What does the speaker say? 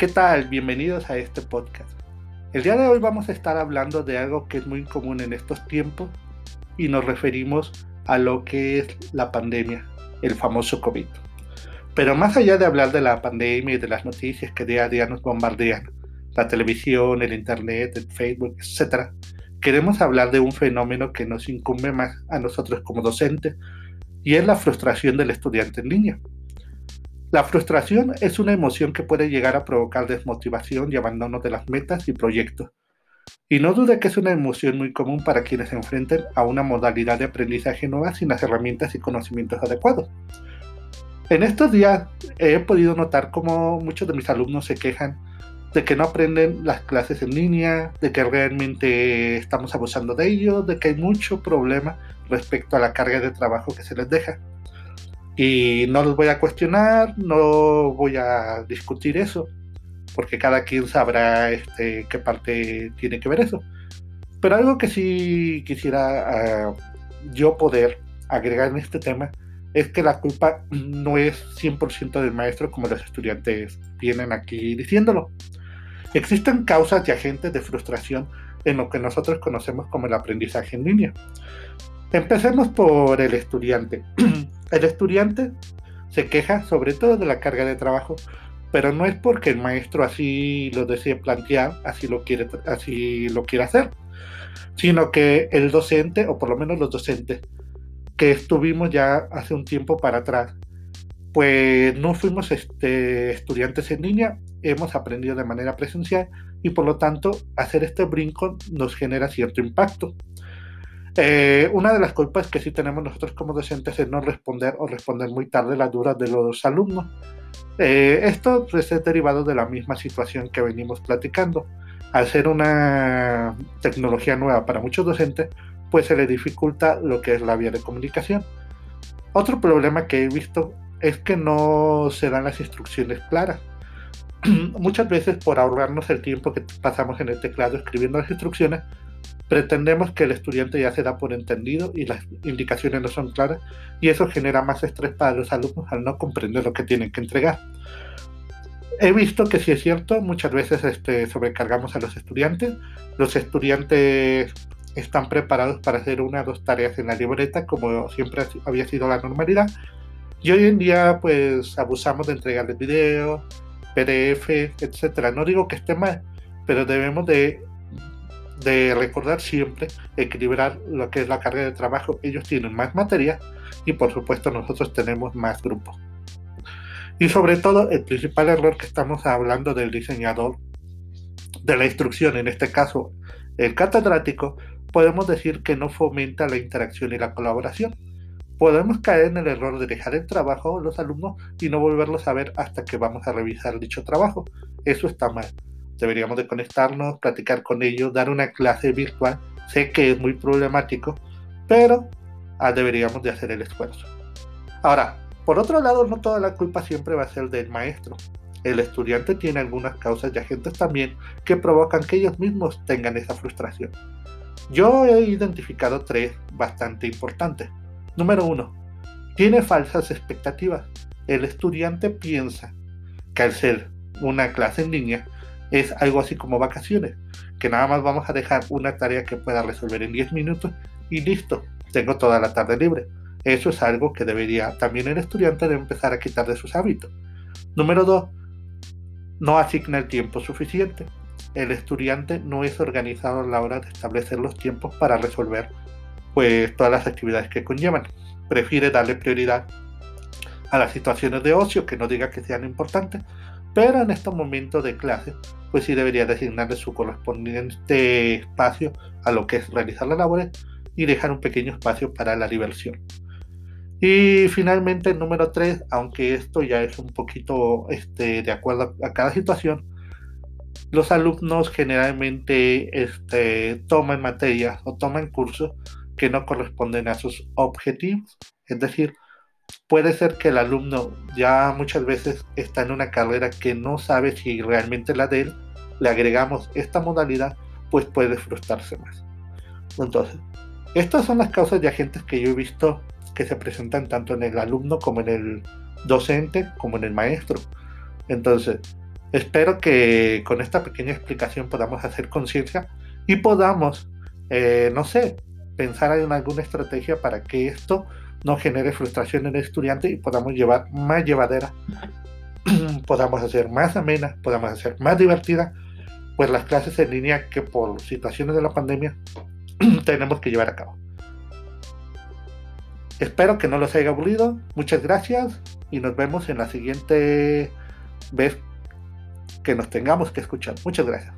¿Qué tal? Bienvenidos a este podcast. El día de hoy vamos a estar hablando de algo que es muy común en estos tiempos y nos referimos a lo que es la pandemia, el famoso COVID. Pero más allá de hablar de la pandemia y de las noticias que día a día nos bombardean, la televisión, el internet, el Facebook, etc., queremos hablar de un fenómeno que nos incumbe más a nosotros como docentes y es la frustración del estudiante en línea. La frustración es una emoción que puede llegar a provocar desmotivación y abandono de las metas y proyectos. Y no dude que es una emoción muy común para quienes se enfrenten a una modalidad de aprendizaje nueva sin las herramientas y conocimientos adecuados. En estos días he podido notar cómo muchos de mis alumnos se quejan de que no aprenden las clases en línea, de que realmente estamos abusando de ello, de que hay mucho problema respecto a la carga de trabajo que se les deja. Y no los voy a cuestionar, no voy a discutir eso, porque cada quien sabrá este, qué parte tiene que ver eso. Pero algo que sí quisiera ah, yo poder agregar en este tema es que la culpa no es 100% del maestro como los estudiantes vienen aquí diciéndolo. Existen causas y agentes de frustración en lo que nosotros conocemos como el aprendizaje en línea. Empecemos por el estudiante. el estudiante se queja sobre todo de la carga de trabajo, pero no es porque el maestro así lo desee plantear, así lo quiere, así lo quiere hacer, sino que el docente, o por lo menos los docentes, que estuvimos ya hace un tiempo para atrás, pues no fuimos este, estudiantes en línea, hemos aprendido de manera presencial y por lo tanto hacer este brinco nos genera cierto impacto. Eh, una de las culpas que sí tenemos nosotros como docentes es no responder o responder muy tarde las dudas de los alumnos. Eh, esto pues, es derivado de la misma situación que venimos platicando. Al ser una tecnología nueva para muchos docentes, pues se le dificulta lo que es la vía de comunicación. Otro problema que he visto es que no se dan las instrucciones claras. Muchas veces por ahorrarnos el tiempo que pasamos en el teclado escribiendo las instrucciones, pretendemos que el estudiante ya se da por entendido y las indicaciones no son claras y eso genera más estrés para los alumnos al no comprender lo que tienen que entregar. He visto que si es cierto, muchas veces este, sobrecargamos a los estudiantes. Los estudiantes están preparados para hacer una o dos tareas en la libreta, como siempre había sido la normalidad. Y hoy en día, pues abusamos de entregarles video, PDF, etcétera. No digo que esté mal, pero debemos de, de recordar siempre equilibrar lo que es la carga de trabajo. Ellos tienen más materia y, por supuesto, nosotros tenemos más grupos. Y sobre todo, el principal error que estamos hablando del diseñador de la instrucción, en este caso el catedrático, podemos decir que no fomenta la interacción y la colaboración. Podemos caer en el error de dejar el trabajo a los alumnos y no volverlos a ver hasta que vamos a revisar dicho trabajo. Eso está mal. Deberíamos de conectarnos, platicar con ellos, dar una clase virtual. Sé que es muy problemático, pero ah, deberíamos de hacer el esfuerzo. Ahora, por otro lado, no toda la culpa siempre va a ser del maestro. El estudiante tiene algunas causas y agentes también que provocan que ellos mismos tengan esa frustración. Yo he identificado tres bastante importantes. Número uno, tiene falsas expectativas. El estudiante piensa que al ser una clase en línea es algo así como vacaciones, que nada más vamos a dejar una tarea que pueda resolver en 10 minutos y listo, tengo toda la tarde libre. Eso es algo que debería también el estudiante empezar a quitar de sus hábitos. Número dos, no asigna el tiempo suficiente el estudiante no es organizado a la hora de establecer los tiempos para resolver pues todas las actividades que conllevan. Prefiere darle prioridad a las situaciones de ocio que no diga que sean importantes, pero en estos momentos de clase pues sí debería designarle su correspondiente espacio a lo que es realizar las labores y dejar un pequeño espacio para la diversión. Y finalmente, el número 3, aunque esto ya es un poquito este, de acuerdo a cada situación, los alumnos generalmente este, toman materias o toman cursos que no corresponden a sus objetivos. Es decir, puede ser que el alumno ya muchas veces está en una carrera que no sabe si realmente la de él, le agregamos esta modalidad, pues puede frustrarse más. Entonces, estas son las causas y agentes que yo he visto que se presentan tanto en el alumno como en el docente como en el maestro. Entonces, Espero que con esta pequeña explicación podamos hacer conciencia y podamos, eh, no sé, pensar en alguna estrategia para que esto no genere frustración en el estudiante y podamos llevar más llevadera, podamos hacer más amena, podamos hacer más divertida, pues las clases en línea que por situaciones de la pandemia tenemos que llevar a cabo. Espero que no los haya aburrido. Muchas gracias y nos vemos en la siguiente vez que nos tengamos que escuchar. Muchas gracias.